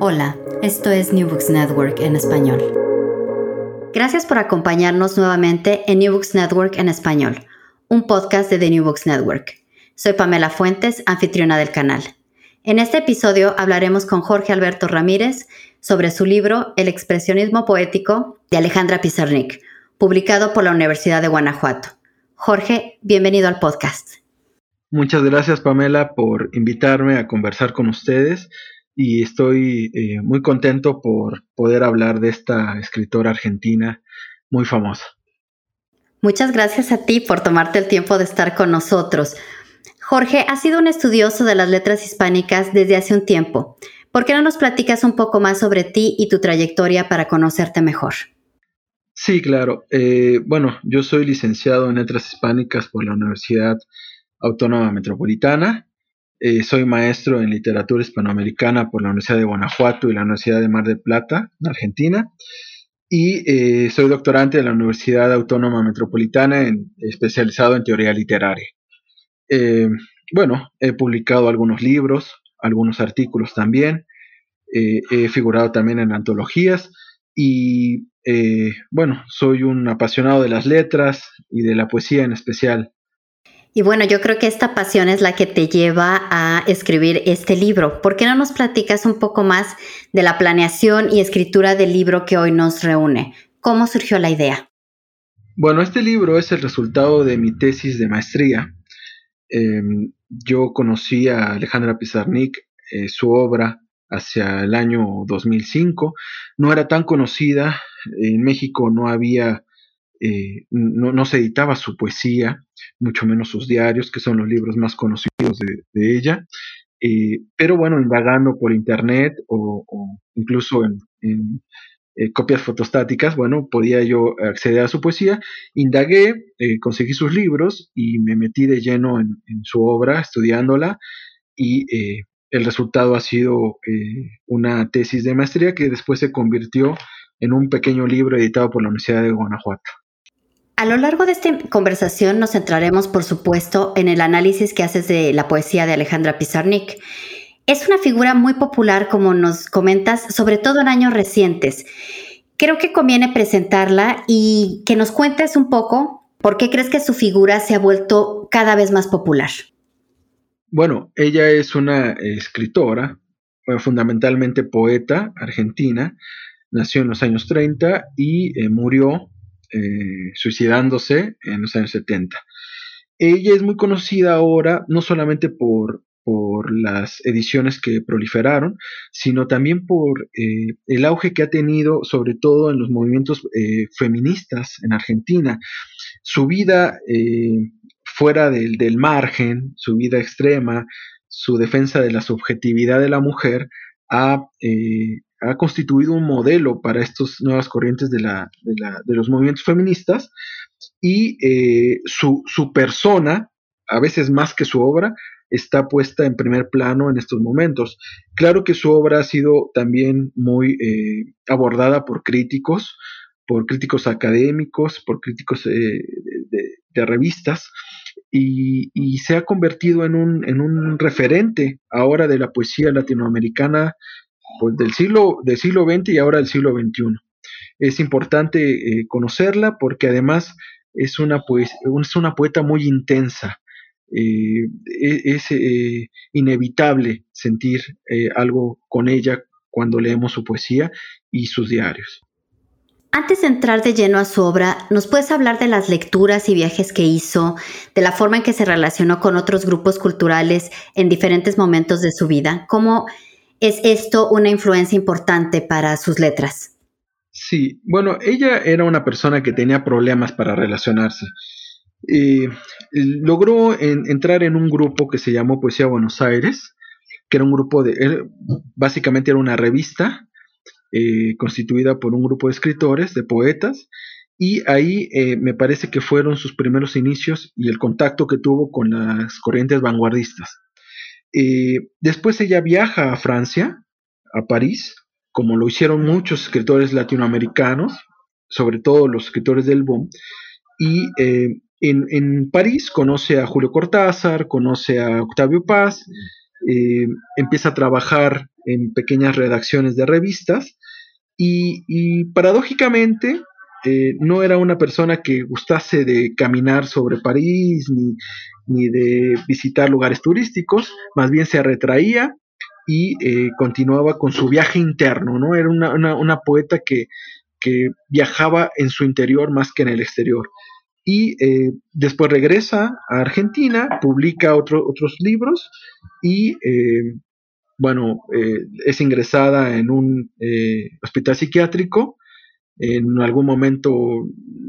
Hola, esto es New Books Network en español. Gracias por acompañarnos nuevamente en New Books Network en español, un podcast de The New Books Network. Soy Pamela Fuentes, anfitriona del canal. En este episodio hablaremos con Jorge Alberto Ramírez sobre su libro El expresionismo poético de Alejandra Pizarnik, publicado por la Universidad de Guanajuato. Jorge, bienvenido al podcast. Muchas gracias Pamela por invitarme a conversar con ustedes y estoy eh, muy contento por poder hablar de esta escritora argentina muy famosa. Muchas gracias a ti por tomarte el tiempo de estar con nosotros. Jorge, has sido un estudioso de las letras hispánicas desde hace un tiempo. ¿Por qué no nos platicas un poco más sobre ti y tu trayectoria para conocerte mejor? Sí, claro. Eh, bueno, yo soy licenciado en letras hispánicas por la Universidad Autónoma Metropolitana eh, soy maestro en literatura hispanoamericana por la Universidad de Guanajuato y la Universidad de Mar del Plata, en Argentina. Y eh, soy doctorante de la Universidad Autónoma Metropolitana, especializado en teoría literaria. Eh, bueno, he publicado algunos libros, algunos artículos también. he figurado también en antologías. Y bueno, soy un apasionado de las letras y de la poesía en especial. Y bueno, yo creo que esta pasión es la que te lleva a escribir este libro. ¿Por qué no nos platicas un poco más de la planeación y escritura del libro que hoy nos reúne? ¿Cómo surgió la idea? Bueno, este libro es el resultado de mi tesis de maestría. Em, yo conocí a Alejandra Pizarnik, eh, su obra hacia el año 2005. No era tan conocida, en México no había eh, no, se editaba su poesía, mucho menos sus diarios, que son los libros más conocidos de, ella. Eh, pero bueno, indagando por internet o, incluso en, eh, copias fotostáticas, bueno, podía yo acceder a su poesía. Indagué, conseguí sus libros y me metí de lleno en, su obra, estudiándola y el resultado ha sido una tesis de maestría que después se convirtió en un pequeño libro editado por la Universidad de Guanajuato. A lo largo de esta conversación nos centraremos, por supuesto, en el análisis que haces de la poesía de Alejandra Pizarnik. Es una figura muy popular, como nos comentas, sobre todo en años recientes. Creo que conviene presentarla y que nos cuentes un poco por qué crees que su figura se ha vuelto cada vez más popular. Bueno, ella es una escritora, fundamentalmente poeta argentina, nació en los años 30 y eh, murió eh, suicidándose en los años 70. Ella es muy conocida ahora no solamente por, por las ediciones que proliferaron, sino también por eh, el auge que ha tenido, sobre todo en los movimientos eh, feministas en Argentina. Su vida fuera del, del, margen, su vida extrema, su defensa de la subjetividad de la mujer, ha ha constituido un modelo para estas nuevas corrientes de, la, de, los movimientos feministas y eh, su, persona, a veces más que su obra, está puesta en primer plano en estos momentos. Claro que su obra ha sido también muy eh, abordada por críticos, por críticos académicos, por críticos eh, de, revistas, y, se ha convertido en un, en un, referente ahora de la poesía latinoamericana pues, del, siglo, del siglo XX y ahora del siglo XXI. Es importante eh, conocerla porque además es una, es una poeta muy intensa, eh, e-, es eh, inevitable sentir algo con ella cuando leemos su poesía y sus diarios. Antes de entrar de lleno a su obra, ¿nos puedes hablar de las lecturas y viajes que hizo, de la forma en que se relacionó con otros grupos culturales en diferentes momentos de su vida? ¿Cómo es esto una influencia importante para sus letras? Sí, bueno, ella era una persona que tenía problemas para relacionarse. Eh, logró entrar en un grupo que se llamó Poesía Buenos Aires, que era un grupo de, básicamente era una revista eh, constituida por un grupo de escritores, de poetas, y ahí eh, me parece que fueron sus primeros inicios y el contacto que tuvo con las corrientes vanguardistas. Después ella viaja a Francia, a París, como lo hicieron muchos escritores latinoamericanos, sobre todo los escritores del boom, y en, París conoce a Julio Cortázar, conoce a Octavio Paz, eh, empieza a trabajar en pequeñas redacciones de revistas y, paradójicamente eh, no era una persona que gustase de caminar sobre París ni, de visitar lugares turísticos, más bien se retraía y eh, continuaba con su viaje interno, ¿no? Era una, poeta que, que viajaba en su interior más que en el exterior y eh, después regresa a Argentina, publica otros libros y, eh, bueno, eh, es ingresada en un hospital psiquiátrico. En algún momento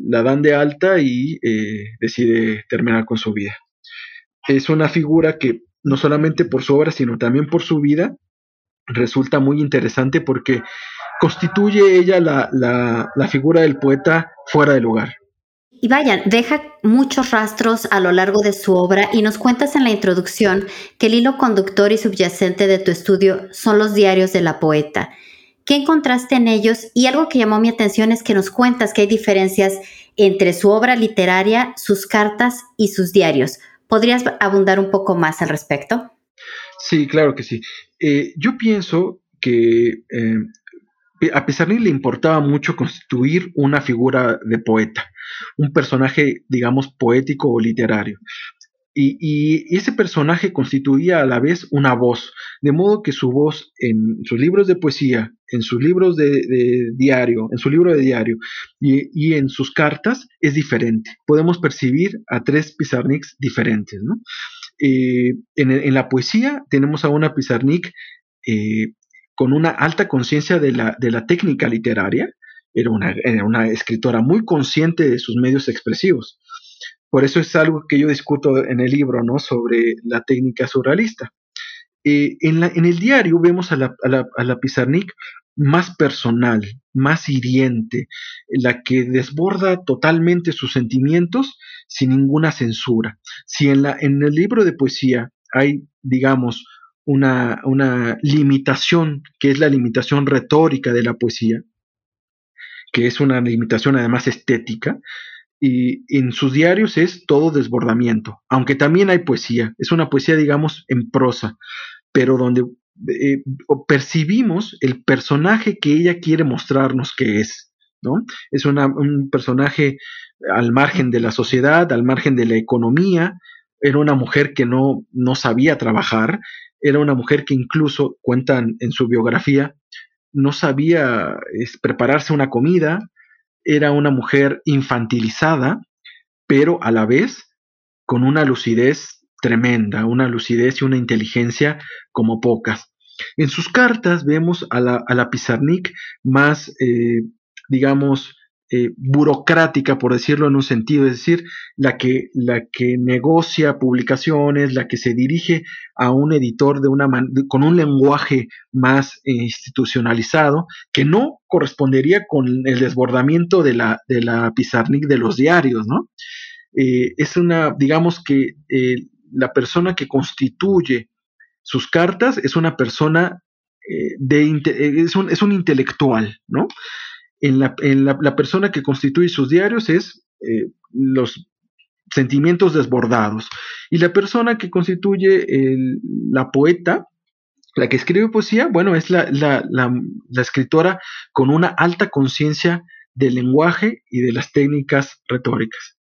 la dan de alta y decide terminar con su vida. Es una figura que no solamente por su obra, sino también por su vida, resulta muy interesante porque constituye ella la figura del poeta fuera de lugar. Y vayan, deja muchos rastros a lo largo de su obra y nos cuentas en la introducción que el hilo conductor y subyacente de tu estudio son los diarios de la poeta. ¿Qué encontraste en ellos? Y algo que llamó mi atención es que nos cuentas que hay diferencias entre su obra literaria, sus cartas y sus diarios. ¿Podrías abundar un poco más al respecto? Sí, claro que sí. Eh, yo pienso que eh, a Pizarnik le importaba mucho constituir una figura de poeta un personaje, digamos, poético o literario. Y, ese personaje constituía a la vez una voz, de modo que su voz en sus libros de poesía, en sus libros de, diario, en su libro de diario y, en sus cartas es diferente. Podemos percibir a tres Pizarniks diferentes. Eh, en, la poesía tenemos a una Pizarnik eh, con una alta conciencia de la técnica literaria, era una, escritora muy consciente de sus medios expresivos. Por eso es algo que yo discuto en el libro, ¿no? Sobre la técnica surrealista. Eh, en, el diario vemos a la, Pizarnik más personal, más hiriente, la que desborda totalmente sus sentimientos sin ninguna censura. Si en, el libro de poesía hay, digamos, una limitación, que es la limitación retórica de la poesía, que es una limitación además estética, y en sus diarios es todo desbordamiento, aunque también hay poesía, es una poesía, digamos, en prosa, pero donde eh, percibimos el personaje que ella quiere mostrarnos que es, ¿no? Es un personaje al margen de la sociedad, al margen de la economía, era una mujer que no, no sabía trabajar, era una mujer que incluso, cuentan en su biografía, no sabía prepararse una comida, era una mujer infantilizada, pero a la vez con una lucidez tremenda, una lucidez y una inteligencia como pocas. En sus cartas vemos a la, a la Pizarnik más, eh, digamos, eh, burocrática, por decirlo en un sentido, es decir, la que, la que negocia publicaciones, la que se dirige a un editor de una con un lenguaje más institucionalizado, que no correspondería con el desbordamiento de la, de la Pizarnik de los diarios, ¿no? Eh, es una, digamos que eh, la persona que constituye sus cartas es una persona eh, de, es, un, es, un, intelectual, ¿no? En, la, en la, persona que constituye sus diarios es eh, los sentimientos desbordados. Y la persona que constituye la poeta, la que escribe poesía, bueno, es la, la, la escritora con una alta conciencia del lenguaje y de las técnicas retóricas.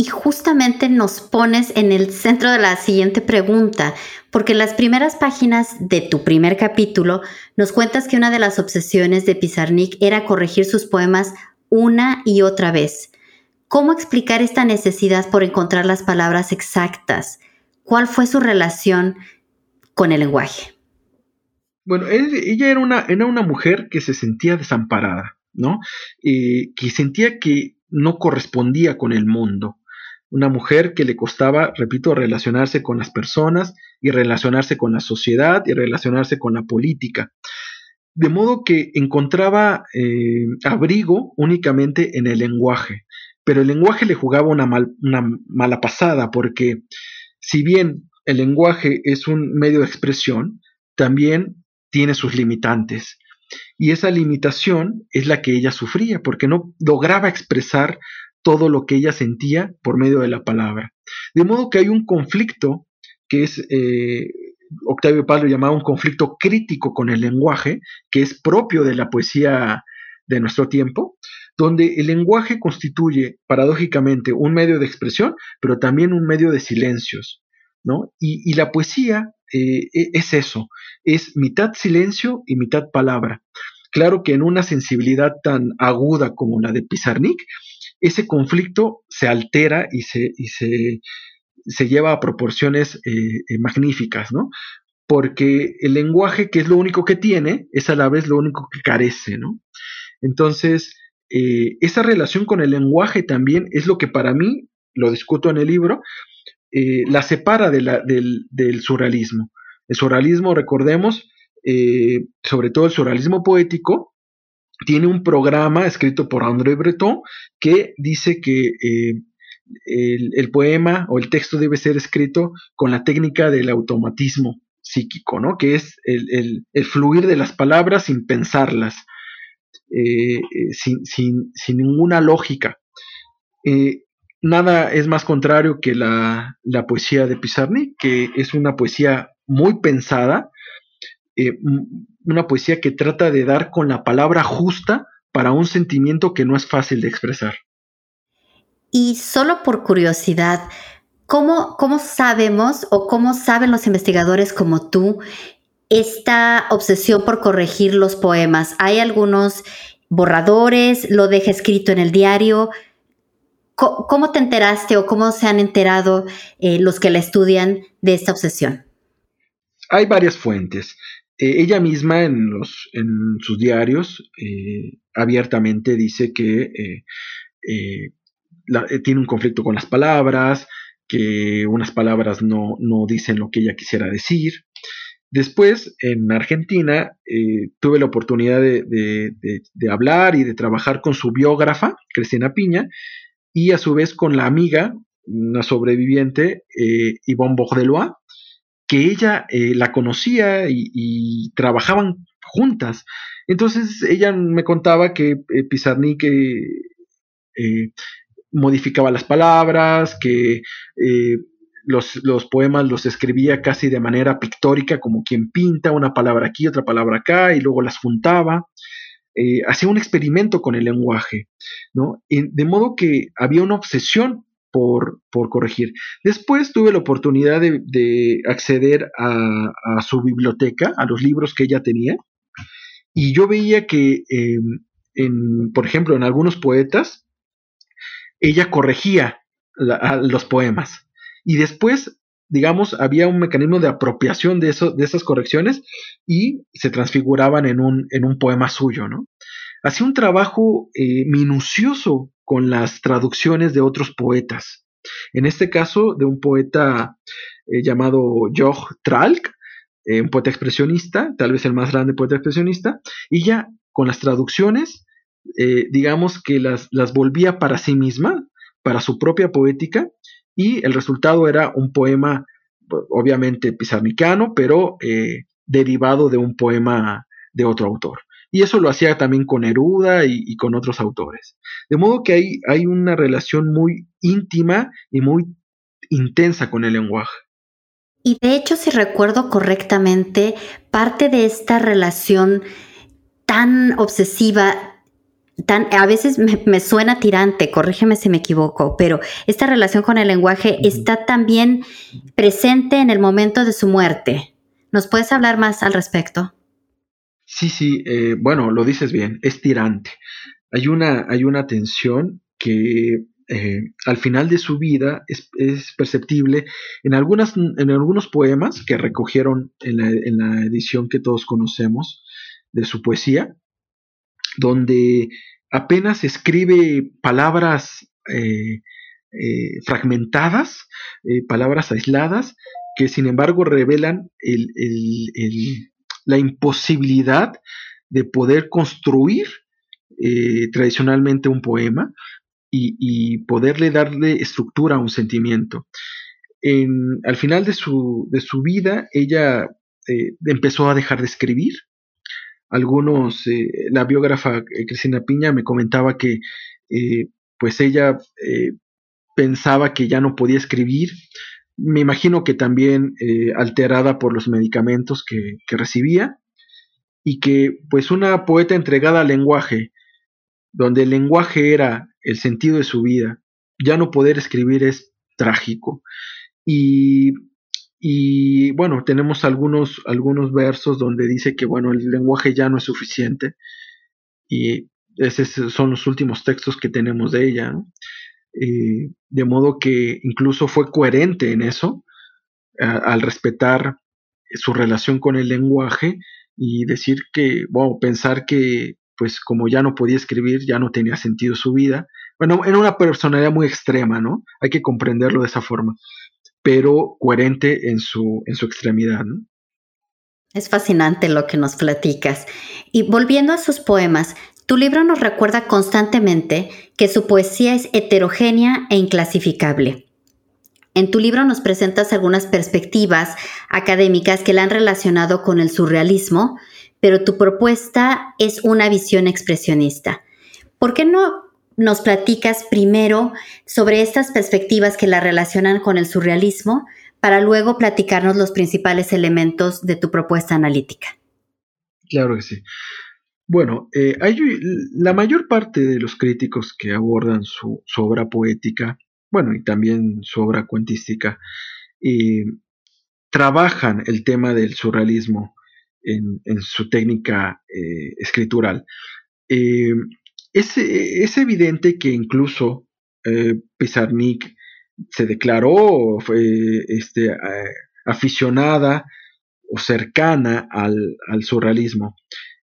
Y justamente nos pones en el centro de la siguiente pregunta, porque en las primeras páginas de tu primer capítulo nos cuentas que una de las obsesiones de Pizarnik era corregir sus poemas una y otra vez. ¿Cómo explicar esta necesidad por encontrar las palabras exactas? ¿Cuál fue su relación con el lenguaje? Bueno, ella era una, era una mujer que se sentía desamparada, ¿no? Eh, que sentía que no correspondía con el mundo. Una mujer que le costaba, repito, relacionarse con las personas y relacionarse con la sociedad y relacionarse con la política. De modo que encontraba eh, abrigo únicamente en el lenguaje pero el lenguaje le jugaba una, mala pasada porque si bien el lenguaje es un medio de expresión, también tiene sus limitantes. Y esa limitación es la que ella sufría, porque no lograba expresar todo lo que ella sentía por medio de la palabra. De modo que hay un conflicto que es, eh, Octavio Paz lo llamaba un conflicto crítico con el lenguaje, que es propio de la poesía de nuestro tiempo, donde el lenguaje constituye paradójicamente un medio de expresión, pero también un medio de silencios, ¿no? Y, la poesía eh, e, es eso, es mitad silencio y mitad palabra. Claro que en una sensibilidad tan aguda como la de Pizarnik, ese conflicto se altera y se, se, lleva a proporciones eh, eh, magníficas, ¿no? Porque el lenguaje, que es lo único que tiene, es a la vez lo único que carece, ¿no? Entonces, eh, esa relación con el lenguaje también es lo que para mí, lo discuto en el libro, la separa del, surrealismo. El surrealismo, recordemos, sobre todo el surrealismo poético, tiene un programa escrito por André Breton que dice que el, poema o el texto debe ser escrito con la técnica del automatismo psíquico, ¿no? que es el fluir de las palabras sin pensarlas. Eh, eh, sin, ninguna lógica. Eh, nada es más contrario que la, poesía de Pizarnik, que es una poesía muy pensada, una poesía que trata de dar con la palabra justa para un sentimiento que no es fácil de expresar. Y solo por curiosidad, ¿cómo, cómo sabemos o cómo saben los investigadores como tú esta obsesión por corregir los poemas? ¿Hay algunos borradores? ¿Lo deja escrito en el diario? ¿Cómo te enteraste o cómo se han enterado eh, los que la estudian de esta obsesión? Hay varias fuentes. Eh, ella misma en, los, en sus diarios eh, abiertamente dice que tiene un conflicto con las palabras, que unas palabras no, no dicen lo que ella quisiera decir. Después, en Argentina, eh, tuve la oportunidad de, hablar y de trabajar con su biógrafa, Cristina Piña, y a su vez con la amiga, una sobreviviente, eh, Yvonne Bordelois, que ella eh, la conocía y, trabajaban juntas. Entonces ella me contaba que Pizarnik modificaba las palabras, que los, poemas los escribía casi de manera pictórica, como quien pinta una palabra aquí, otra palabra acá, y luego las juntaba. Eh, hacía un experimento con el lenguaje, ¿no? de modo que había una obsesión por, corregir. Después tuve la oportunidad de, acceder a, su biblioteca, a los libros que ella tenía, y yo veía que, em, por ejemplo, en algunos poetas, ella corregía los poemas. Y después, digamos, había un mecanismo de apropiación de, eso, de esas correcciones y se transfiguraban en un, en un poema suyo, ¿no? Hacía un trabajo eh, minucioso con las traducciones de otros poetas. En este caso, de un poeta eh, llamado Joch Tralk, eh, un poeta expresionista, tal vez el más grande poeta expresionista, y ya con las traducciones, digamos que las, las volvía para sí misma, para su propia poética, y el resultado era un poema, obviamente pizarnicano, pero eh, derivado de un poema de otro autor. Y eso lo hacía también con Neruda y, con otros autores. De modo que hay, hay una relación muy íntima y muy intensa con el lenguaje. Y de hecho, si recuerdo correctamente, parte de esta relación tan obsesiva, tan, a veces me, suena tirante, corrígeme si me equivoco, pero esta relación con el lenguaje está también presente en el momento de su muerte. ¿Nos puedes hablar más al respecto? Sí, sí, eh, bueno, lo dices bien, es tirante. Hay una, hay una tensión que eh, al final de su vida es, perceptible en, algunas, en algunos poemas que recogieron en la, edición que todos conocemos de su poesía, donde apenas escribe palabras eh, eh, fragmentadas, palabras aisladas, que sin embargo revelan la imposibilidad de poder construir tradicionalmente un poema y, poderle darle estructura a un sentimiento. al final de su, vida, ella eh, empezó a dejar de escribir. Algunos, eh, la biógrafa eh, Cristina Piña me comentaba que pues ella pensaba que ya no podía escribir. Me imagino que también alterada por los medicamentos que, recibía y que pues una poeta entregada al lenguaje, donde el lenguaje era el sentido de su vida. Ya no poder escribir es trágico. Y, bueno, tenemos algunos, algunos versos donde dice que bueno, el lenguaje ya no es suficiente. Y esos son los últimos textos que tenemos de ella. Eh, de modo que incluso fue coherente en eso, al respetar su relación con el lenguaje y decir que, bueno, pensar que pues como ya no podía escribir, ya no tenía sentido su vida. Bueno, era una personalidad muy extrema, ¿no? Hay que comprenderlo de esa forma, pero coherente en su, en su extremidad, ¿no? Es fascinante lo que nos platicas. Y volviendo a sus poemas, tu libro nos recuerda constantemente que su poesía es heterogénea e inclasificable. En tu libro nos presentas algunas perspectivas académicas que la han relacionado con el surrealismo, pero tu propuesta es una visión expresionista. ¿Por qué no nos platicas primero sobre estas perspectivas que la relacionan con el surrealismo para luego platicarnos los principales elementos de tu propuesta analítica? Claro que sí. Bueno, eh, la mayor parte de los críticos que abordan su, obra poética, bueno, y también su obra cuentística, trabajan el tema del surrealismo en, su técnica eh, escritural. Eh, es, evidente que incluso Pizarnik se declaró este, aficionada o cercana al, surrealismo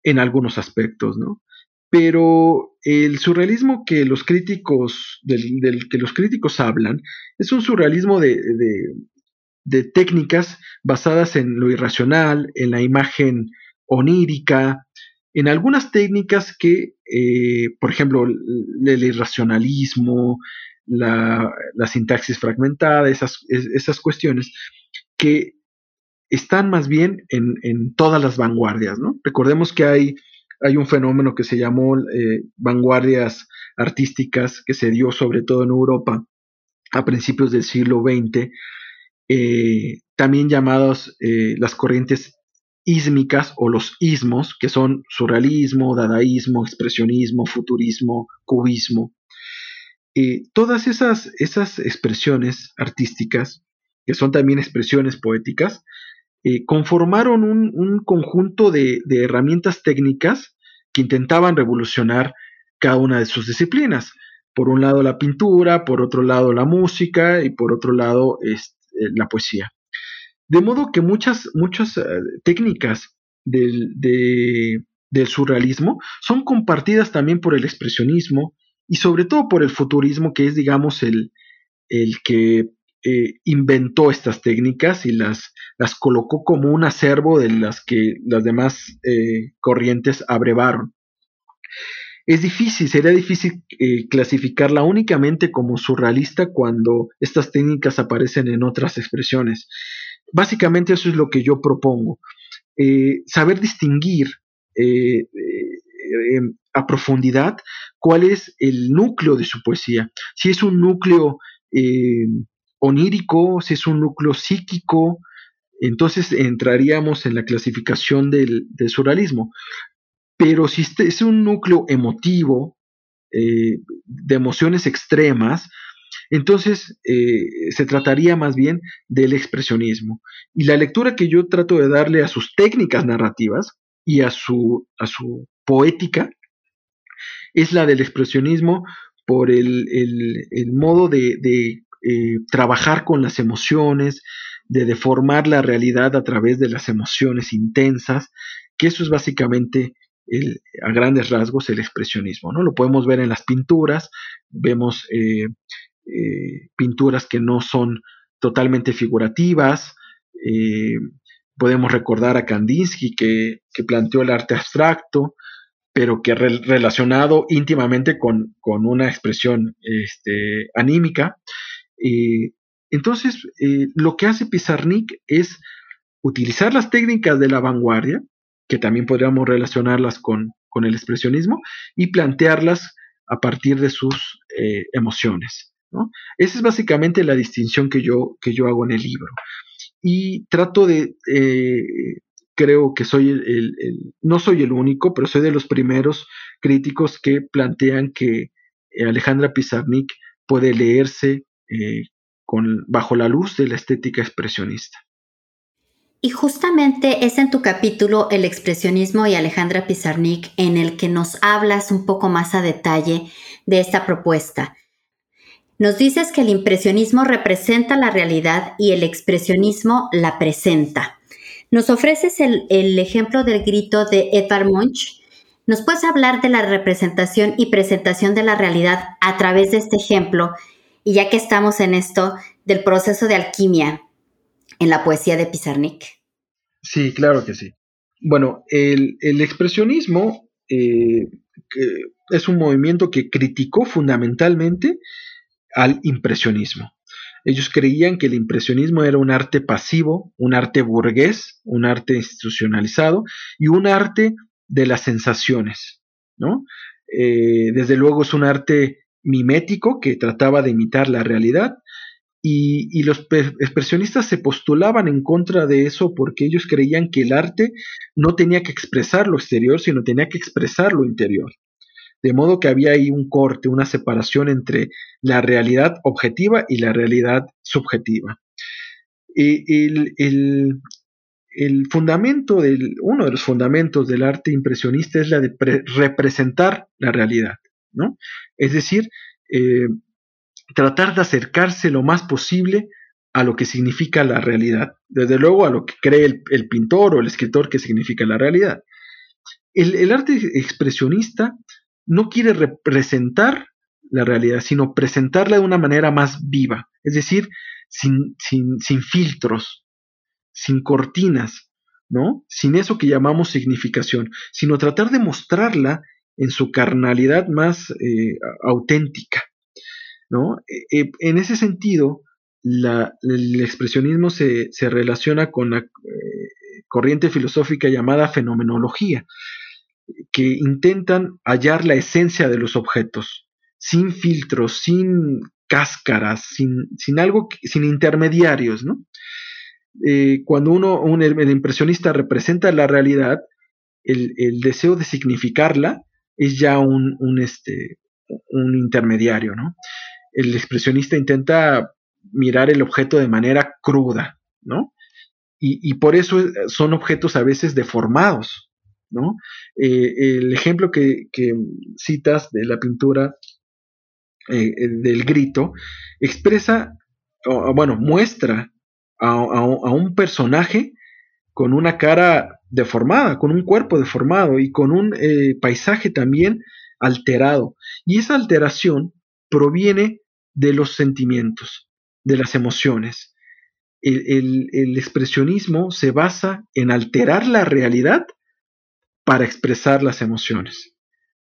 en algunos aspectos, ¿no? Pero el surrealismo que los críticos, del, que los críticos hablan, es un surrealismo de, de técnicas basadas en lo irracional, en la imagen onírica, en algunas técnicas que, eh, por ejemplo, el, irracionalismo, la, sintaxis fragmentada, esas, esas, cuestiones, que están más bien en, todas las vanguardias. ¿no? Recordemos que hay, hay, un fenómeno que se llamó eh, vanguardias artísticas, que se dio sobre todo en Europa a principios del siglo XX, eh, también llamados eh, las corrientes ísmicas o los ismos, que son surrealismo, dadaísmo, expresionismo, futurismo, cubismo. Eh, todas esas, esas, expresiones artísticas, que son también expresiones poéticas, conformaron un, conjunto de, herramientas técnicas que intentaban revolucionar cada una de sus disciplinas. Por un lado la pintura, por otro lado la música y por otro lado eh, la poesía. De modo que muchas, muchas eh, técnicas del, del, surrealismo son compartidas también por el expresionismo y sobre todo por el futurismo, que es, digamos, el, el que eh, inventó estas técnicas y las, las colocó como un acervo de las que las demás corrientes abrevaron. es difícil, sería difícil eh, clasificarla únicamente como surrealista cuando estas técnicas aparecen en otras expresiones. Básicamente eso es lo que yo propongo. Eh, saber distinguir eh, a profundidad cuál es el núcleo de su poesía. Si es un núcleo onírico, si es un núcleo psíquico, entonces entraríamos en la clasificación del, surrealismo. Pero si este es un núcleo emotivo, eh, de emociones extremas, entonces eh, se trataría más bien del expresionismo. Y la lectura que yo trato de darle a sus técnicas narrativas y a su, a su poética es la del expresionismo por el, modo de, eh, trabajar con las emociones, de deformar la realidad a través de las emociones intensas, que eso es básicamente a grandes rasgos el expresionismo. ¿no? Lo podemos ver en las pinturas, vemos eh, eh, pinturas que no son totalmente figurativas, podemos recordar a Kandinsky que, planteó el arte abstracto, pero que relacionado íntimamente con, una expresión este, anímica. Entonces, eh, lo que hace Pizarnik es utilizar las técnicas de la vanguardia, que también podríamos relacionarlas con, el expresionismo, y plantearlas a partir de sus eh, emociones. Esa es básicamente la distinción que yo, que yo hago en el libro. Y trato de, eh, creo que soy el, no soy el único, pero soy de los primeros críticos que plantean que Alejandra Pizarnik puede leerse bajo la luz de la estética expresionista. Y justamente es en tu capítulo El expresionismo y Alejandra Pizarnik en el que nos hablas un poco más a detalle de esta propuesta. Nos dices que el impresionismo representa la realidad y el expresionismo la presenta. Nos ofreces el, el ejemplo del grito de Edvard Munch. ¿Nos puedes hablar de la representación y presentación de la realidad a través de este ejemplo y ya que estamos en esto del proceso de alquimia en la poesía de Pizarnik. Sí, claro que sí. Bueno, el, expresionismo eh, es un movimiento que criticó fundamentalmente al impresionismo. Ellos creían que el impresionismo era un arte pasivo, un arte burgués, un arte institucionalizado y un arte de las sensaciones, ¿no? Eh, desde luego es un arte mimético que trataba de imitar la realidad y, los expresionistas se postulaban en contra de eso porque ellos creían que el arte no tenía que expresar lo exterior, sino tenía que expresar lo interior. De modo que había ahí un corte, una separación entre la realidad objetiva y la realidad subjetiva. El, el, fundamento del, uno de los fundamentos del arte impresionista es la de representar la realidad. Es decir, eh, tratar de acercarse lo más posible a lo que significa la realidad, desde luego a lo que cree el, pintor o el escritor que significa la realidad. El, arte expresionista no quiere representar la realidad, sino presentarla de una manera más viva, es decir, sin, sin filtros, sin cortinas, ¿no? Sin eso que llamamos significación, sino tratar de mostrarla en su carnalidad más eh, auténtica. ¿no? E, e, en ese sentido, el expresionismo se, relaciona con la eh, corriente filosófica llamada fenomenología, que intentan hallar la esencia de los objetos, sin filtros, sin cáscaras, sin, algo, sin intermediarios. ¿no? Eh, cuando uno, el impresionista representa la realidad, el, el deseo de significarla es ya un, este, un intermediario, ¿no? El expresionista intenta mirar el objeto de manera cruda, ¿no? Y, por eso son objetos a veces deformados, ¿no? Eh, el ejemplo que, citas de la pintura eh, del grito expresa, bueno, muestra a, a, un personaje con una cara deformada, con un cuerpo deformado y con un eh, paisaje también alterado. Y esa alteración proviene de los sentimientos, de las emociones. El, expresionismo se basa en alterar la realidad para expresar las emociones.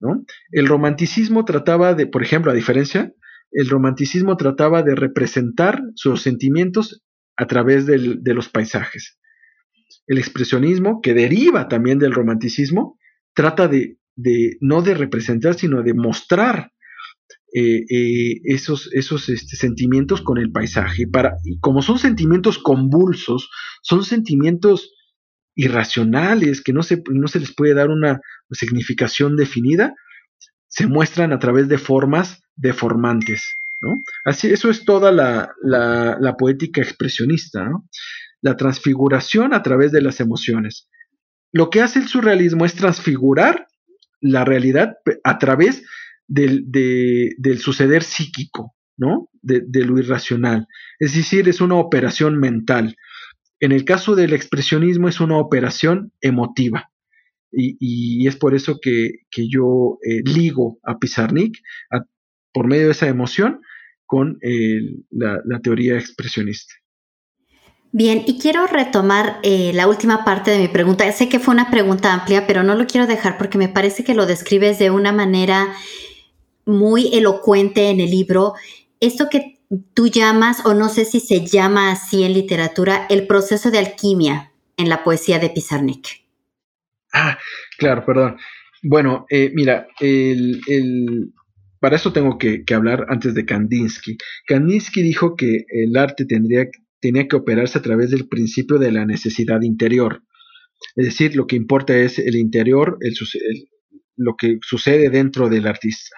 ¿no? El romanticismo trataba de, por ejemplo, a diferencia, el romanticismo trataba de representar sus sentimientos a través de los paisajes. El expresionismo, que deriva también del romanticismo, trata de, no de representar, sino de mostrar eh, eh, esos, esos este, sentimientos con el paisaje. Para, y como son sentimientos convulsos, son sentimientos irracionales, que no se, no se les puede dar una significación definida, se muestran a través de formas deformantes. ¿no? Así, eso es toda la, la, poética expresionista, ¿no? La transfiguración a través de las emociones. Lo que hace el surrealismo es transfigurar la realidad a través del, suceder psíquico, ¿no? De, de, lo irracional. Es decir, es una operación mental. En el caso del expresionismo es una operación emotiva. Y, es por eso que, yo eh, ligo a Pizarnik por medio de esa emoción con la, teoría expresionista. Bien, y quiero retomar eh, la última parte de mi pregunta. Sé que fue una pregunta amplia, pero no lo quiero dejar porque me parece que lo describes de una manera muy elocuente en el libro. Esto que tú llamas, o no sé si se llama así en literatura, el proceso de alquimia en la poesía de Pizarnik. Ah, claro, perdón. Bueno, eh, mira, el, para eso tengo que, hablar antes de Kandinsky. Kandinsky dijo que el arte tendría, tenía que operarse a través del principio de la necesidad interior. Es decir, lo que importa es el interior, lo que sucede dentro del artista.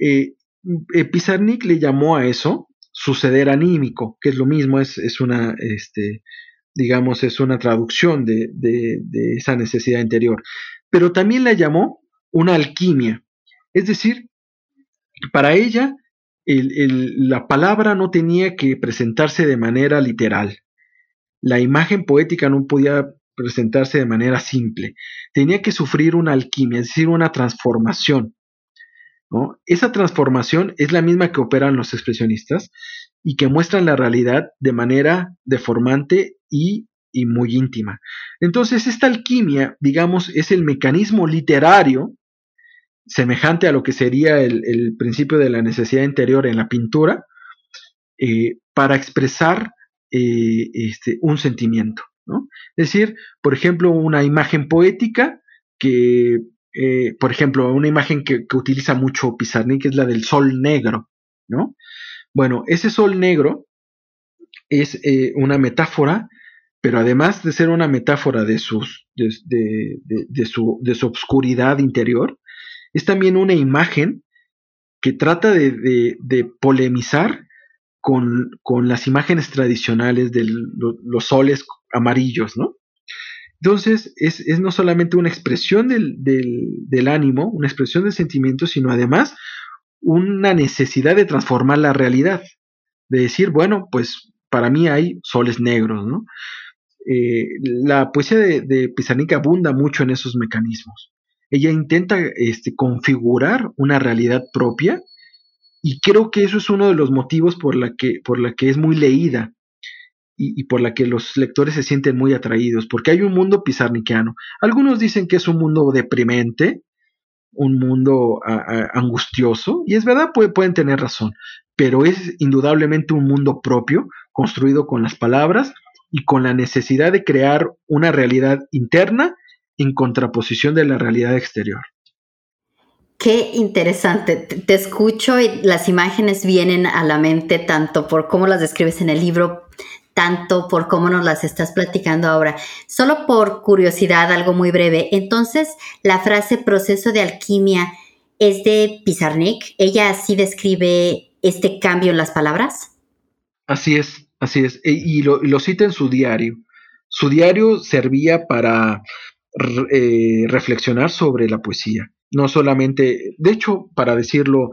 Eh, eh, Pizarnik le llamó a eso suceder anímico, que es lo mismo, es, una, este, digamos, es una traducción de, esa necesidad interior. Pero también la llamó una alquimia. Es decir, para ella la palabra no tenía que presentarse de manera literal. La imagen poética no podía presentarse de manera simple. Tenía que sufrir una alquimia, es decir, una transformación. Esa transformación es la misma que operan los expresionistas y que muestran la realidad de manera deformante y, muy íntima. Entonces, esta alquimia, digamos, es el mecanismo literario semejante a lo que sería el, principio de la necesidad interior en la pintura, eh, para expresar eh, este, un sentimiento. Es decir, por ejemplo, una imagen poética que eh, por ejemplo, una imagen que, utiliza mucho Pizarnik es la del sol negro, ¿no? Bueno, ese sol negro es una metáfora, pero además de ser una metáfora de, sus, de, su, de su obscuridad interior, es también una imagen que trata de, polemizar con, las imágenes tradicionales de los soles amarillos, ¿no? Entonces, es, no solamente una expresión del, ánimo, una expresión del sentimiento, sino además una necesidad de transformar la realidad, de decir, bueno, pues para mí hay soles negros, ¿no? Eh, la poesía de, de Pizarnik abunda mucho en esos mecanismos. Ella intenta este, configurar una realidad propia y creo que eso es uno de los motivos por la que, por la que es muy leída y, por la que los lectores se sienten muy atraídos, porque hay un mundo pizarniquiano. Algunos dicen que es un mundo deprimente, un mundo angustioso, y es verdad, pueden tener razón, pero es indudablemente un mundo propio, construido con las palabras y con la necesidad de crear una realidad interna en contraposición de la realidad exterior. Qué interesante. Te escucho y las imágenes vienen a la mente tanto por cómo las describes en el libro, tanto por cómo nos las estás platicando ahora. Solo por curiosidad, algo muy breve. Entonces, la frase proceso de alquimia es de Pizarnik. ¿Ella así describe este cambio en las palabras? Así es, así es. E, y lo, cita en su diario. Su diario servía para eh, reflexionar sobre la poesía. No solamente, de hecho, para decirlo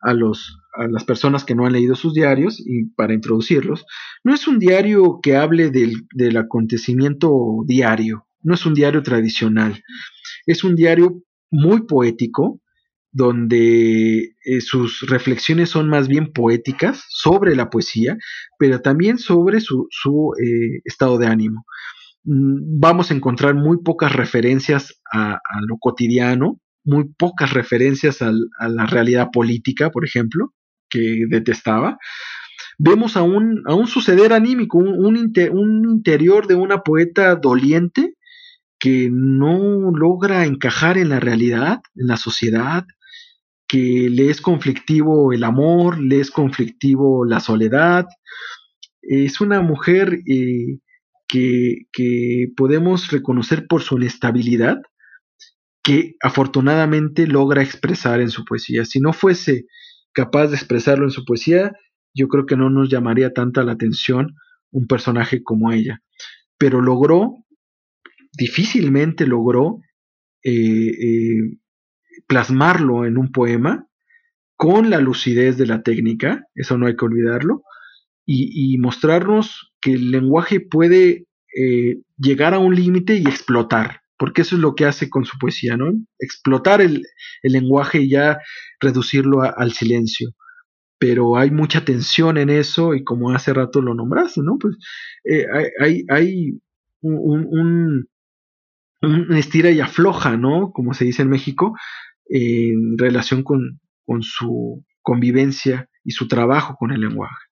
a, los, a las personas que no han leído sus diarios y para introducirlos, no es un diario que hable del, del acontecimiento diario, no es un diario tradicional, es un diario muy poético, donde eh, sus reflexiones son más bien poéticas sobre la poesía, pero también sobre su, su eh, estado de ánimo. Mm, vamos a encontrar muy pocas referencias a, lo cotidiano, muy pocas referencias a la realidad política, por ejemplo, que detestaba. Vemos a un, a un suceder anímico, un, un interior de una poeta doliente que no logra encajar en la realidad, en la sociedad, que le es conflictivo el amor, le es conflictivo la soledad. Es una mujer eh, que, podemos reconocer por su inestabilidad, que afortunadamente logra expresar en su poesía. Si no fuese capaz de expresarlo en su poesía, yo creo que no nos llamaría tanta la atención un personaje como ella. Pero logró, difícilmente logró eh, eh, plasmarlo en un poema con la lucidez de la técnica, eso no hay que olvidarlo, y, mostrarnos que el lenguaje puede eh, llegar a un límite y explotar porque eso es lo que hace con su poesía, ¿no? Explotar el, lenguaje y ya reducirlo al silencio. Pero hay mucha tensión en eso y como hace rato lo nombraste, ¿no? Pues eh, hay, un, estira y afloja, ¿no? Como se dice en México, en relación con su convivencia y su trabajo con el lenguaje.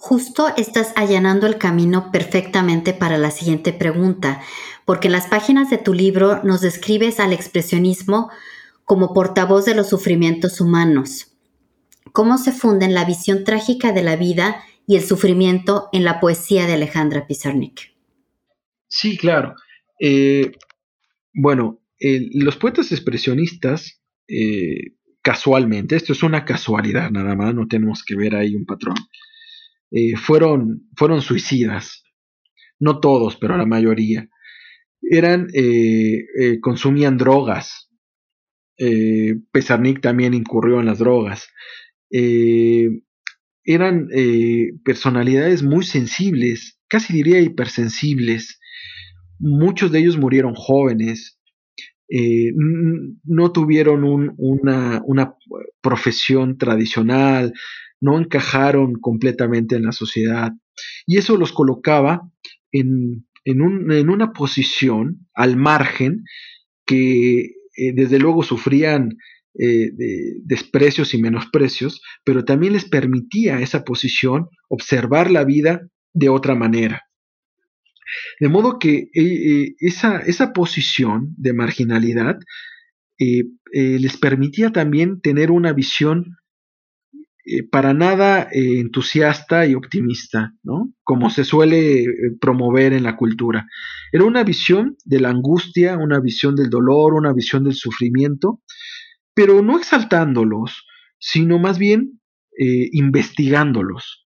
Justo estás allanando el camino perfectamente para la siguiente pregunta, porque en las páginas de tu libro nos describes al expresionismo como portavoz de los sufrimientos humanos. ¿Cómo se funden la visión trágica de la vida y el sufrimiento en la poesía de Alejandra Pizarnik? Sí, claro. Eh, bueno, los poetas expresionistas, eh, casualmente, esto es una casualidad nada más, no tenemos que ver ahí un patrón, eh, fueron, fueron suicidas. No todos, pero la mayoría. Eran, eh, eh, consumían drogas. Pesarnik también incurrió en las drogas. eran personalidades muy sensibles, casi diría hipersensibles. Muchos de ellos murieron jóvenes. no tuvieron una, una profesión tradicional, no encajaron completamente en la sociedad y eso los colocaba en, una posición al margen que eh, desde luego sufrían eh, desprecios y menosprecios, pero también les permitía esa posición observar la vida de otra manera. De modo que eh, esa, esa, posición de marginalidad les permitía también tener una visión eh, para nada eh, entusiasta y optimista, ¿no? Como se suele eh, promover en la cultura. Era una visión de la angustia, una visión del dolor, una visión del sufrimiento, pero no exaltándolos, sino más bien investigándolos.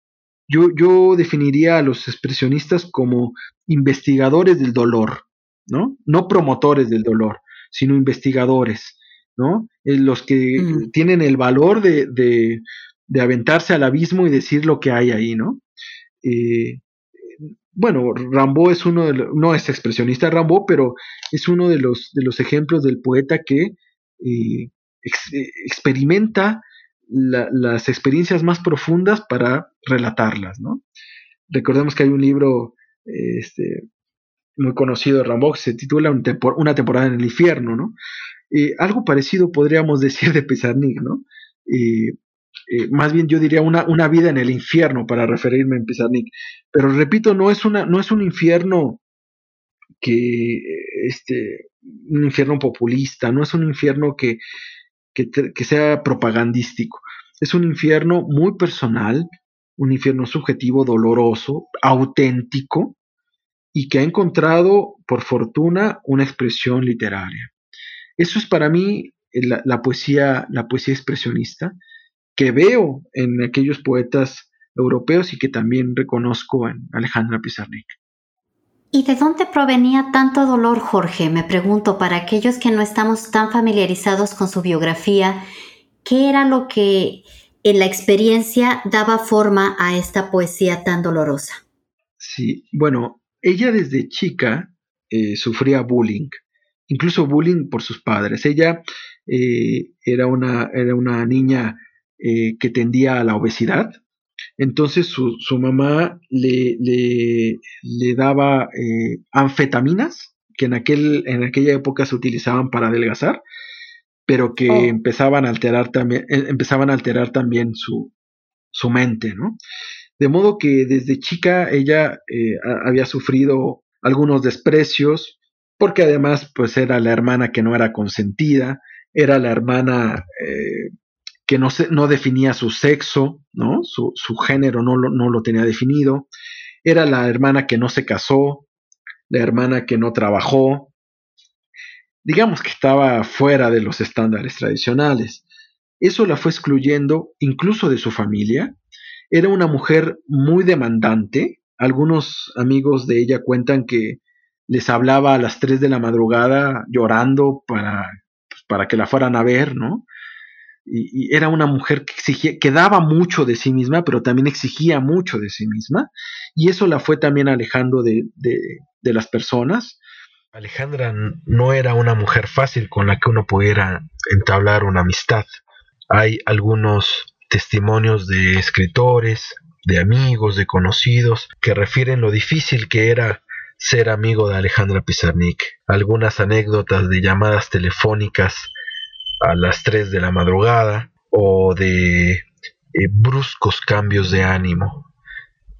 Yo, yo definiría a los expresionistas como investigadores del dolor, ¿no? No promotores del dolor, sino investigadores, ¿no? los que mm. tienen el valor de, de aventarse al abismo y decir lo que hay ahí, ¿no? Eh, bueno, Rambo es uno de los, no es expresionista Rambo, pero es uno de los, de los ejemplos del poeta que eh, experimenta las experiencias más profundas para relatarlas, ¿no? Recordemos que hay un libro este, muy conocido de Rambo que se titula Una temporada en el infierno, ¿no? Eh, algo parecido podríamos decir de Pizarnik, ¿no? Eh, más bien yo diría una, una, vida en el infierno para referirme a Pizarnik. Pero repito, no es, una, no es un infierno que, este, un infierno populista, no es un infierno que, que, sea propagandístico. Es un infierno muy personal, un infierno subjetivo, doloroso, auténtico, y que ha encontrado, por fortuna, una expresión literaria. Eso es para mí la, poesía, la poesía expresionista, que veo en aquellos poetas europeos y que también reconozco en Alejandra Pizarnik. ¿Y de dónde provenía tanto dolor, Jorge? Me pregunto, para aquellos que no estamos tan familiarizados con su biografía, ¿qué era lo que en la experiencia daba forma a esta poesía tan dolorosa? Sí, bueno, ella desde chica eh, sufría bullying, incluso bullying por sus padres. Ella eh, era, una, era, una, niña eh, que tendía a la obesidad, entonces su, mamá le, le, daba anfetaminas, que en, aquel, en aquella época se utilizaban para adelgazar, pero que oh. empezaban a alterar también, eh, empezaban a alterar también su, su mente, ¿no? De modo que desde chica ella eh, había sufrido algunos desprecios, porque además pues era la hermana que no era consentida, era la hermana eh, que no, se, no definía su sexo, ¿no? Su, su género no lo, no lo tenía definido, era la hermana que no se casó, la hermana que no trabajó, digamos que estaba fuera de los estándares tradicionales. Eso la fue excluyendo incluso de su familia. Era una mujer muy demandante. Algunos amigos de ella cuentan que les hablaba a las 3 de la madrugada llorando para, pues, para que la fueran a ver, ¿no? Y, era una mujer que exigía, que daba mucho de sí misma, pero también exigía mucho de sí misma. Y eso la fue también alejando de, de las personas. Alejandra no era una mujer fácil con la que uno pudiera entablar una amistad. Hay algunos testimonios de escritores, de amigos, de conocidos, que refieren lo difícil que era ser amigo de Alejandra Pizarnik. Algunas anécdotas de llamadas telefónicas a las 3 de la madrugada o de eh, bruscos cambios de ánimo.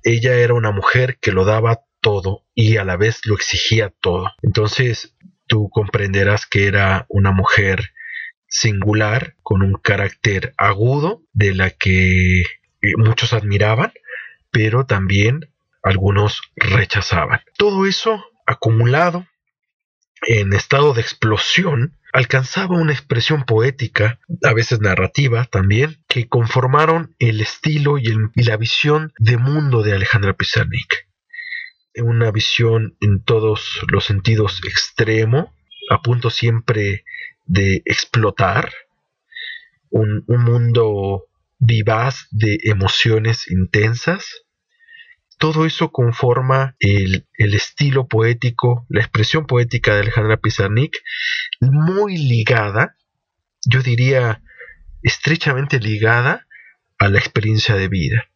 Ella era una mujer que lo daba todo y a la vez lo exigía todo. Entonces tú comprenderás que era una mujer singular, con un carácter agudo, de la que eh, muchos admiraban, pero también algunos rechazaban. Todo eso acumulado en estado de explosión alcanzaba una expresión poética, a veces narrativa también, que conformaron el estilo y, y la visión de mundo de Alejandra Pizarnik una visión en todos los sentidos extremo, a punto siempre de explotar, un, mundo vivaz de emociones intensas. Todo eso conforma el, estilo poético, la expresión poética de Alejandra Pizarnik, muy ligada, yo diría estrechamente ligada a la experiencia de vida.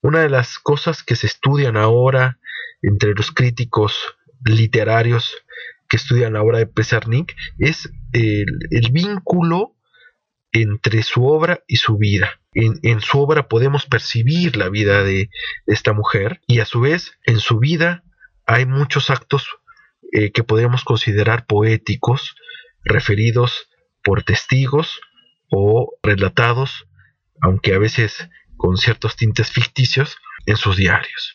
Una de las cosas que se estudian ahora entre los críticos literarios que estudian la obra de Pizarnik es el, vínculo entre su obra y su vida. En, su obra podemos percibir la vida de, esta mujer y a su vez en su vida hay muchos actos eh, que podemos considerar poéticos referidos por testigos o relatados, aunque a veces con ciertos tintes ficticios, en sus diarios.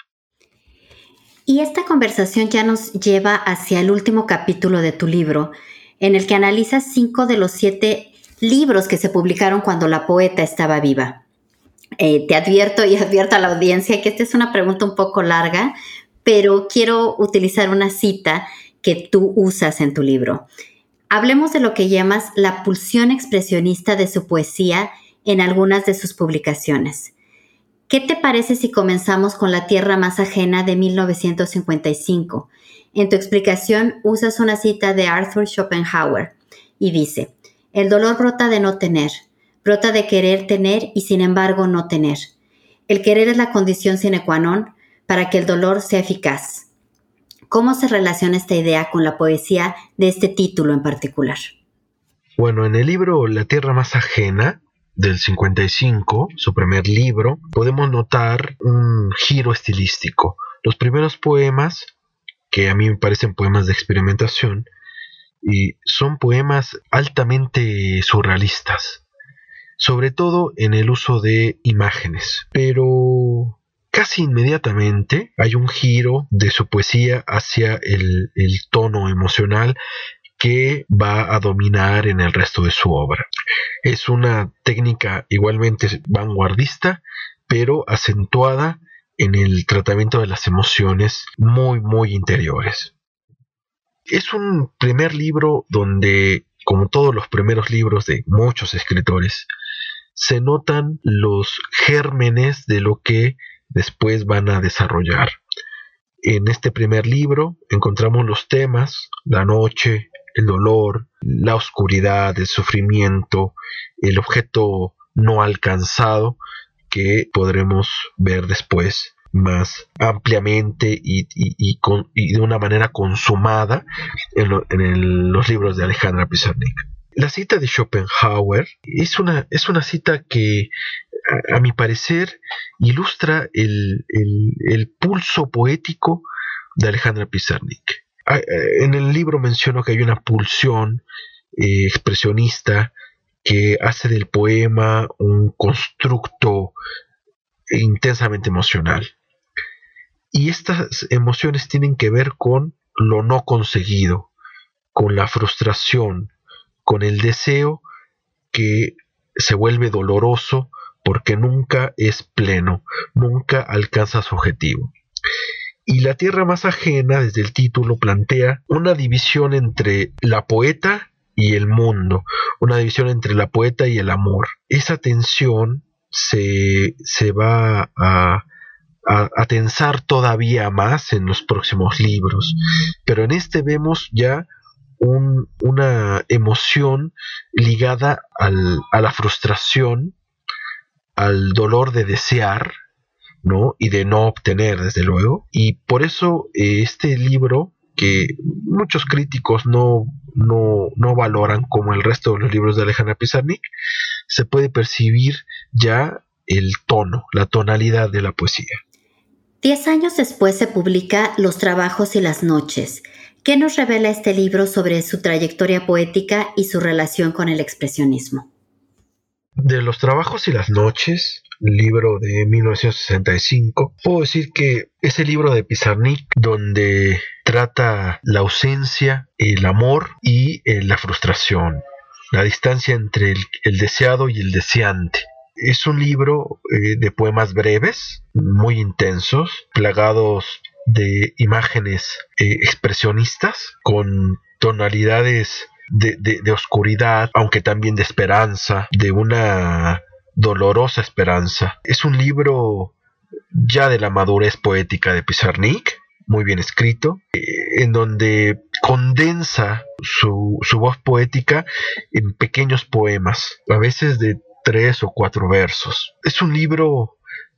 Y esta conversación ya nos lleva hacia el último capítulo de tu libro, en el que analizas cinco de los siete libros que se publicaron cuando la poeta estaba viva. Eh, te advierto y advierto a la audiencia que esta es una pregunta un poco larga, pero quiero utilizar una cita que tú usas en tu libro. Hablemos de lo que llamas la pulsión expresionista de su poesía en algunas de sus publicaciones. ¿Qué te parece si comenzamos con La Tierra más ajena de 1955? En tu explicación usas una cita de Arthur Schopenhauer y dice, el dolor brota de no tener, brota de querer tener y sin embargo no tener. El querer es la condición sine qua non para que el dolor sea eficaz. ¿Cómo se relaciona esta idea con la poesía de este título en particular? Bueno, en el libro La Tierra más ajena del 55, su primer libro, podemos notar un giro estilístico. Los primeros poemas, que a mí me parecen poemas de experimentación, y son poemas altamente surrealistas. sobre todo en el uso de imágenes. Pero casi inmediatamente hay un giro de su poesía hacia el, el tono emocional que va a dominar en el resto de su obra. Es una técnica igualmente vanguardista, pero acentuada en el tratamiento de las emociones muy, muy interiores. Es un primer libro donde, como todos los primeros libros de muchos escritores, se notan los gérmenes de lo que después van a desarrollar. En este primer libro encontramos los temas, la noche, el dolor, la oscuridad, el sufrimiento, el objeto no alcanzado que podremos ver después más ampliamente y, de una manera consumada en, los libros de Alejandra Pizarnik. La cita de Schopenhauer es una, es una cita que, a, mi parecer, ilustra el, el pulso poético de Alejandra Pizarnik. En el libro menciono que hay una pulsión eh, expresionista que hace del poema un constructo intensamente emocional. Y estas emociones tienen que ver con lo no conseguido, con la frustración, con el deseo que se vuelve doloroso porque nunca es pleno, nunca alcanza su objetivo. Y la tierra más ajena, desde el título, plantea una división entre la poeta y el mundo, una división entre la poeta y el amor. Esa tensión se, va a, a, tensar todavía más en los próximos libros, pero en este vemos ya una emoción ligada a la frustración, al dolor de desear, y de no obtener, desde luego. Y por eso eh, este libro, que muchos críticos no, no, no valoran como el resto de los libros de Alejandra Pizarnik, se puede percibir ya el tono, la tonalidad de la poesía. Diez años después se publica Los trabajos y las noches. ¿Qué nos revela este libro sobre su trayectoria poética y su relación con el expresionismo? De los trabajos y las noches, libro de 1965, puedo decir que ese libro de Pizarnik donde trata la ausencia, el amor y eh, la frustración, la distancia entre el, deseado y el deseante. Es un libro eh, de poemas breves, muy intensos, plagados de imágenes eh, expresionistas, con tonalidades de, oscuridad, aunque también de esperanza, de una dolorosa esperanza. Es un libro ya de la madurez poética de Pizarnik, muy bien escrito, eh, en donde condensa su, su, voz poética en pequeños poemas, a veces de tres o cuatro versos. Es un libro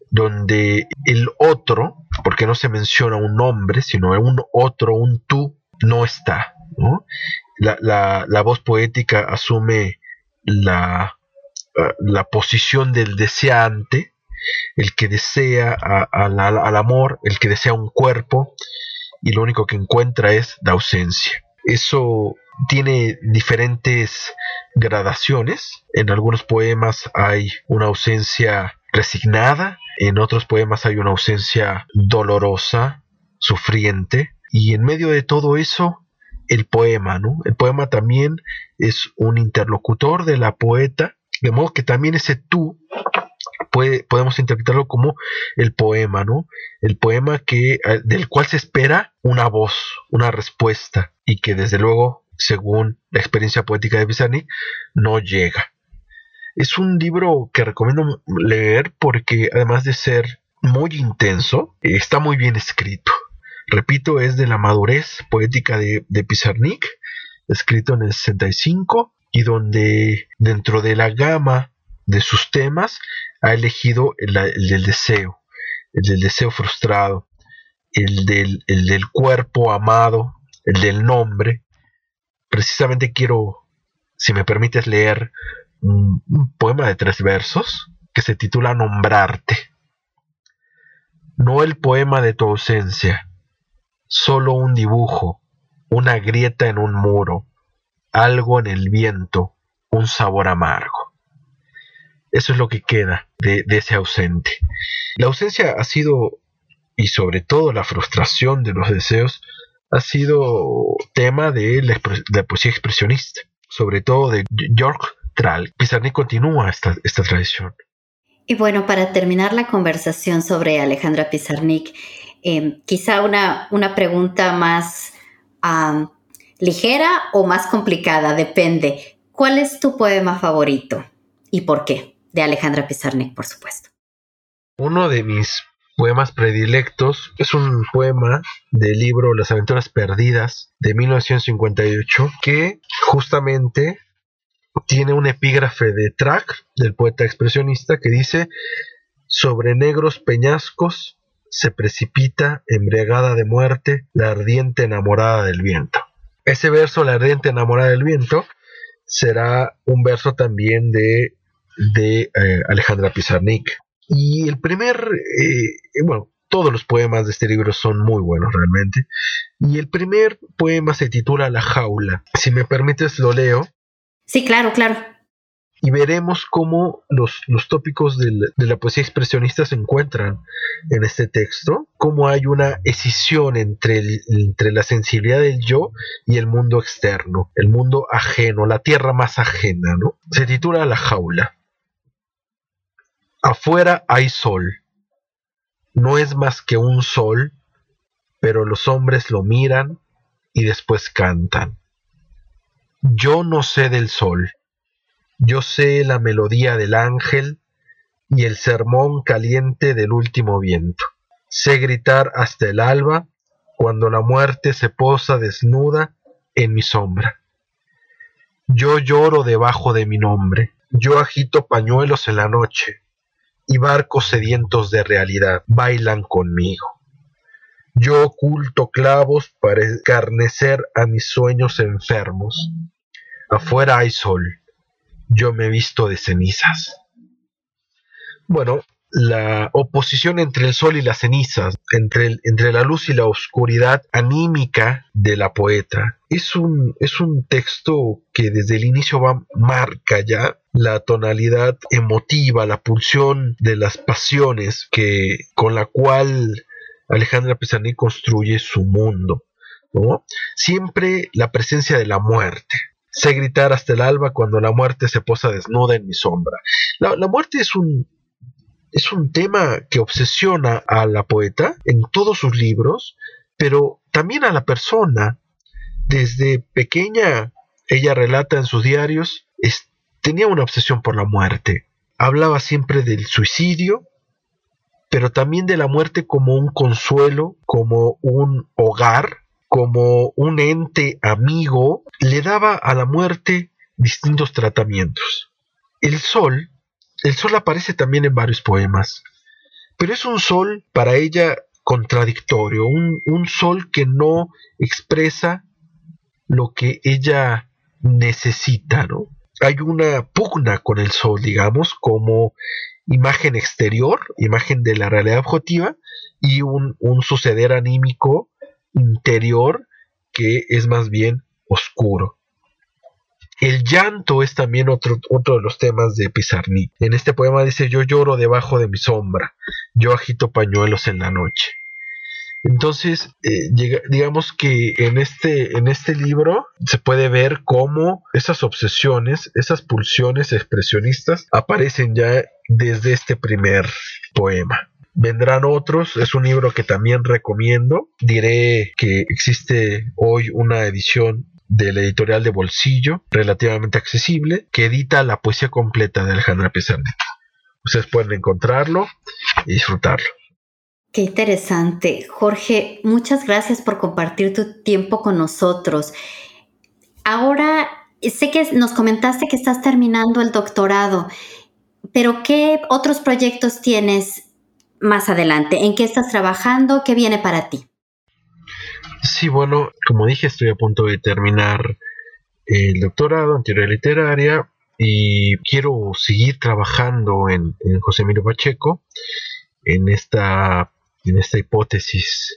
donde el otro, porque no se menciona un nombre, sino un otro, un tú, no está. ¿no? la, voz poética asume la, la, posición del deseante, el que desea al amor, el que desea un cuerpo, y lo único que encuentra es la ausencia. Eso tiene diferentes gradaciones. En algunos poemas hay una ausencia resignada, en otros poemas hay una ausencia dolorosa, sufriente, y en medio de todo eso el poema, ¿no? El poema también es un interlocutor de la poeta, de modo que también ese tú puede, podemos interpretarlo como el poema, ¿no? El poema que, eh, del cual se espera una voz, una respuesta, y que desde luego, según la experiencia poética de Pisani, no llega. Es un libro que recomiendo leer porque además de ser muy intenso, está muy bien escrito repito, es de la madurez poética de, Pizarnik, escrito en el 65, y donde dentro de la gama de sus temas ha elegido el, del deseo, el del deseo frustrado, el del, el del cuerpo amado, el del nombre. Precisamente quiero, si me permites, leer un poema de tres versos que se titula Nombrarte. No el poema de tu ausencia, solo un dibujo, una grieta en un muro, algo en el viento, un sabor amargo. Eso es lo que queda de, ese ausente. La ausencia ha sido, y sobre todo la frustración de los deseos, ha sido tema de la, poesía expresionista, sobre todo de York Tral. Pizarnik continúa esta, esta tradición. Y bueno, para terminar la conversación sobre Alejandra Pizarnik, em, quizá una, una, pregunta más ligera o más complicada, depende. ¿Cuál es tu poema favorito y por qué? De Alejandra Pizarnik, por supuesto. Uno de mis poemas predilectos es un poema del libro Las aventuras perdidas de 1958 que justamente tiene un epígrafe de Track, del poeta expresionista, que dice, sobre negros peñascos se precipita, embriagada de muerte, la ardiente enamorada del viento. Ese verso, la ardiente enamorada del viento, será un verso también de, de eh, Alejandra Pizarnik. Y el primer, eh, bueno, todos los poemas de este libro son muy buenos realmente. Y el primer poema se titula La jaula. Si me permites lo leo. Sí, claro, claro y veremos cómo los, tópicos de la, poesía expresionista se encuentran en este texto, cómo hay una escisión entre, entre la sensibilidad del yo y el mundo externo, el mundo ajeno, la tierra más ajena. ¿no? Se titula La jaula. Afuera hay sol. No es más que un sol, pero los hombres lo miran y después cantan. Yo no sé del sol yo sé la melodía del ángel y el sermón caliente del último viento. Sé gritar hasta el alba cuando la muerte se posa desnuda en mi sombra. Yo lloro debajo de mi nombre, yo agito pañuelos en la noche, y barcos sedientos de realidad bailan conmigo. Yo oculto clavos para escarnecer a mis sueños enfermos. Afuera hay sol, yo me he visto de cenizas. Bueno, la oposición entre el sol y las cenizas, entre, entre la luz y la oscuridad anímica de la poeta, es un, es un texto que desde el inicio va, marca ya la tonalidad emotiva, la pulsión de las pasiones que, con la cual Alejandra Pizarnik construye su mundo. Siempre la presencia de la muerte, Sé gritar hasta el alba cuando la muerte se posa desnuda en mi sombra. La, muerte es un, es un tema que obsesiona a la poeta en todos sus libros, pero también a la persona. Desde pequeña, ella relata en sus diarios, tenía una obsesión por la muerte. Hablaba siempre del suicidio, pero también de la muerte como un consuelo, como un hogar, como un ente amigo, le daba a la muerte distintos tratamientos. El sol, el sol aparece también en varios poemas, pero es un sol para ella contradictorio, un, un sol que no expresa lo que ella necesita, ¿no? Hay una pugna con el sol, digamos, como imagen exterior, imagen de la realidad objetiva, y un, un suceder anímico interior que es más bien oscuro. El llanto es también otro, otro de los temas de Pizarnik. En este poema dice, yo lloro debajo de mi sombra, yo agito pañuelos en la noche. Entonces, eh, digamos que en este, en este libro se puede ver cómo esas obsesiones, esas pulsiones expresionistas aparecen ya desde este primer poema. Vendrán otros, es un libro que también recomiendo. Diré que existe hoy una edición del editorial de bolsillo relativamente accesible que edita la poesía completa de Alejandra Pizarnik. Ustedes pueden encontrarlo y disfrutarlo. Qué interesante. Jorge, muchas gracias por compartir tu tiempo con nosotros. Ahora, sé que nos comentaste que estás terminando el doctorado, pero ¿qué otros proyectos tienes más adelante? ¿En qué estás trabajando? ¿Qué viene para ti? Sí, bueno, como dije, estoy a punto de terminar el doctorado en teoría literaria y quiero seguir trabajando en, José Emilio Pacheco en esta, en esta hipótesis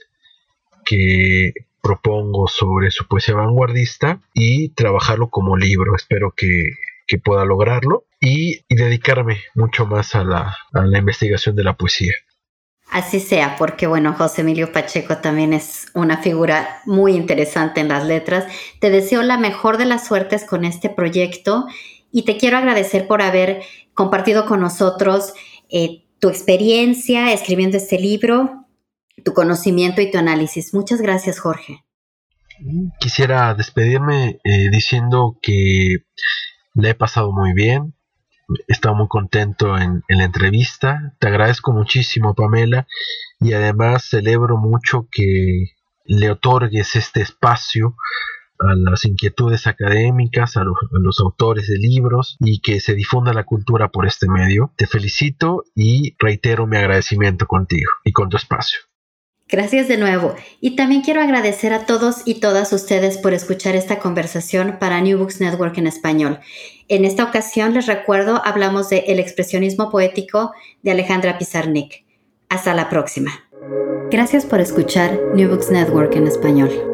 que propongo sobre su poesía vanguardista y trabajarlo como libro. Espero que que pueda lograrlo y, dedicarme mucho más a la, a la investigación de la poesía. Así sea, porque bueno, José Emilio Pacheco también es una figura muy interesante en las letras. Te deseo la mejor de las suertes con este proyecto y te quiero agradecer por haber compartido con nosotros eh, tu experiencia escribiendo este libro, tu conocimiento y tu análisis. Muchas gracias, Jorge. Quisiera despedirme eh, diciendo que le he pasado muy bien, he estado muy contento en, la entrevista, te agradezco muchísimo Pamela y además celebro mucho que le otorgues este espacio a las inquietudes académicas, a los, autores de libros y que se difunda la cultura por este medio. Te felicito y reitero mi agradecimiento contigo y con tu espacio. Gracias de nuevo. Y también quiero agradecer a todos y todas ustedes por escuchar esta conversación para New Books Network en español. En esta ocasión, les recuerdo, hablamos de El expresionismo poético de Alejandra Pizarnik. Hasta la próxima. Gracias por escuchar New Books Network en español.